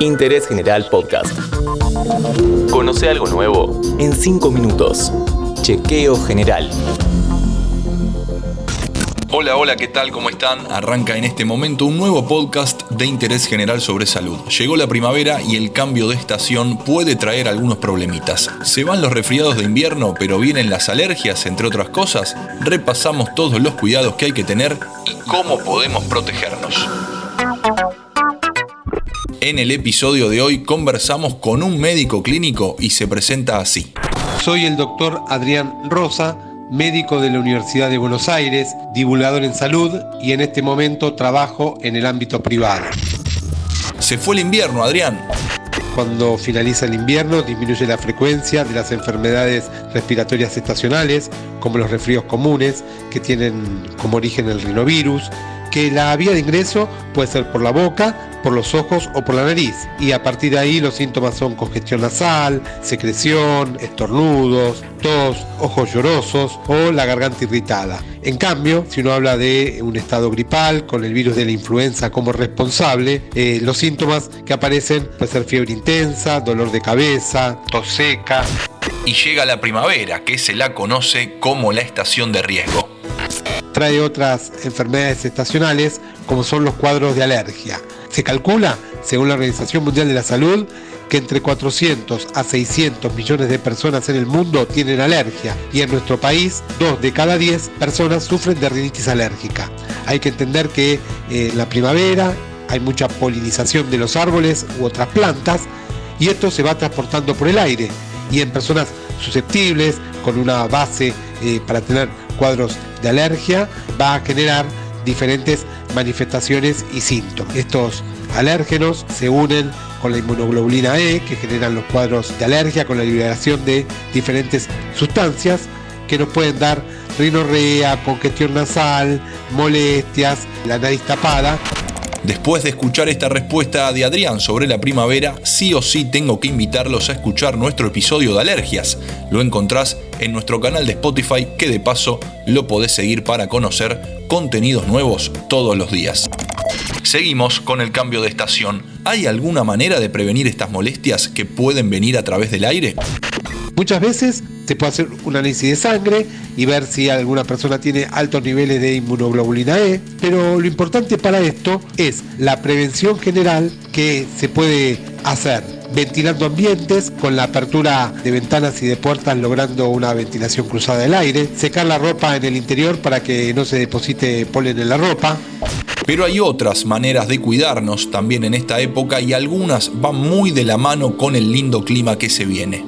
Interés General Podcast. Conoce algo nuevo en 5 minutos. Chequeo General. Hola, hola, ¿qué tal? ¿Cómo están? Arranca en este momento un nuevo podcast de interés general sobre salud. Llegó la primavera y el cambio de estación puede traer algunos problemitas. Se van los resfriados de invierno, pero vienen las alergias, entre otras cosas. Repasamos todos los cuidados que hay que tener y cómo podemos protegernos. En el episodio de hoy conversamos con un médico clínico y se presenta así. Soy el doctor Adrián Rosa médico de la Universidad de Buenos Aires, divulgador en salud y en este momento trabajo en el ámbito privado. Se fue el invierno, Adrián. Cuando finaliza el invierno disminuye la frecuencia de las enfermedades respiratorias estacionales, como los resfríos comunes, que tienen como origen el rinovirus, que la vía de ingreso puede ser por la boca, por los ojos o por la nariz. Y a partir de ahí los síntomas son congestión nasal, secreción, estornudos, tos, ojos llorosos o la garganta irritada. En cambio, si uno habla de un estado gripal con el virus de la influenza como responsable, eh, los síntomas que aparecen pueden ser fiebre intensa, dolor de cabeza, tos seca. Y llega la primavera, que se la conoce como la estación de riesgo trae otras enfermedades estacionales como son los cuadros de alergia. Se calcula, según la Organización Mundial de la Salud, que entre 400 a 600 millones de personas en el mundo tienen alergia y en nuestro país 2 de cada 10 personas sufren de rinitis alérgica. Hay que entender que eh, la primavera hay mucha polinización de los árboles u otras plantas y esto se va transportando por el aire y en personas susceptibles con una base eh, para tener cuadros de alergia va a generar diferentes manifestaciones y síntomas. Estos alérgenos se unen con la inmunoglobulina E que generan los cuadros de alergia con la liberación de diferentes sustancias que nos pueden dar rinorrea, congestión nasal, molestias, la nariz tapada Después de escuchar esta respuesta de Adrián sobre la primavera, sí o sí tengo que invitarlos a escuchar nuestro episodio de alergias. Lo encontrás en nuestro canal de Spotify que de paso lo podés seguir para conocer contenidos nuevos todos los días. Seguimos con el cambio de estación. ¿Hay alguna manera de prevenir estas molestias que pueden venir a través del aire? Muchas veces se puede hacer un análisis de sangre y ver si alguna persona tiene altos niveles de inmunoglobulina E, pero lo importante para esto es la prevención general que se puede hacer ventilando ambientes con la apertura de ventanas y de puertas logrando una ventilación cruzada del aire, secar la ropa en el interior para que no se deposite polen en la ropa. Pero hay otras maneras de cuidarnos también en esta época y algunas van muy de la mano con el lindo clima que se viene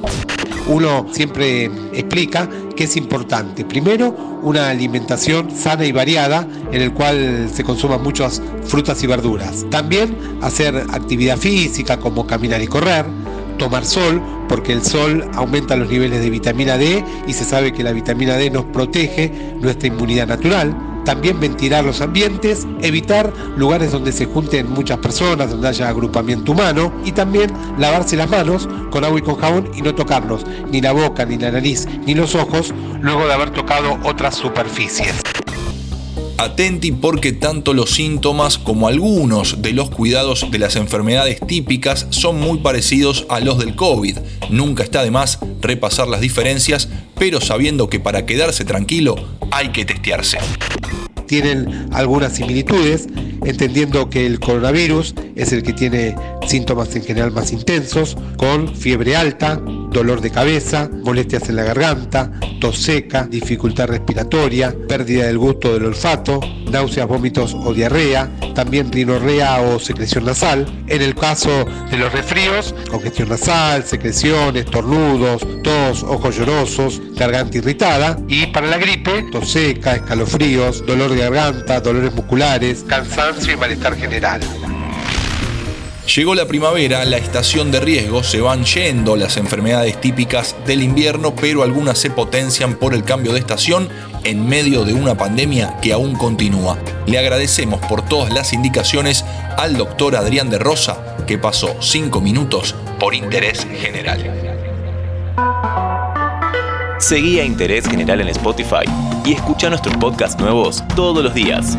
uno siempre explica que es importante. Primero, una alimentación sana y variada en el cual se consuman muchas frutas y verduras. También hacer actividad física como caminar y correr, tomar sol, porque el sol aumenta los niveles de vitamina D y se sabe que la vitamina D nos protege nuestra inmunidad natural también ventilar los ambientes, evitar lugares donde se junten muchas personas, donde haya agrupamiento humano y también lavarse las manos con agua y con jabón y no tocarnos ni la boca, ni la nariz, ni los ojos luego de haber tocado otras superficies. Atenti porque tanto los síntomas como algunos de los cuidados de las enfermedades típicas son muy parecidos a los del COVID. Nunca está de más repasar las diferencias, pero sabiendo que para quedarse tranquilo hay que testearse tienen algunas similitudes, entendiendo que el coronavirus es el que tiene síntomas en general más intensos, con fiebre alta, dolor de cabeza, molestias en la garganta, tos seca, dificultad respiratoria, pérdida del gusto del olfato, náuseas, vómitos o diarrea, también rinorrea o secreción nasal. En el caso de los resfríos, congestión nasal, secreciones, tornudos, tos, ojos llorosos, garganta irritada. Y para la gripe, tos seca, escalofríos, dolor de garganta, dolores musculares, cansancio y malestar general. Llegó la primavera, la estación de riesgo, se van yendo las enfermedades típicas del invierno, pero algunas se potencian por el cambio de estación en medio de una pandemia que aún continúa. Le agradecemos por todas las indicaciones al doctor Adrián de Rosa, que pasó cinco minutos por interés general. Seguí a Interés General en Spotify y escucha nuestros podcasts nuevos todos los días.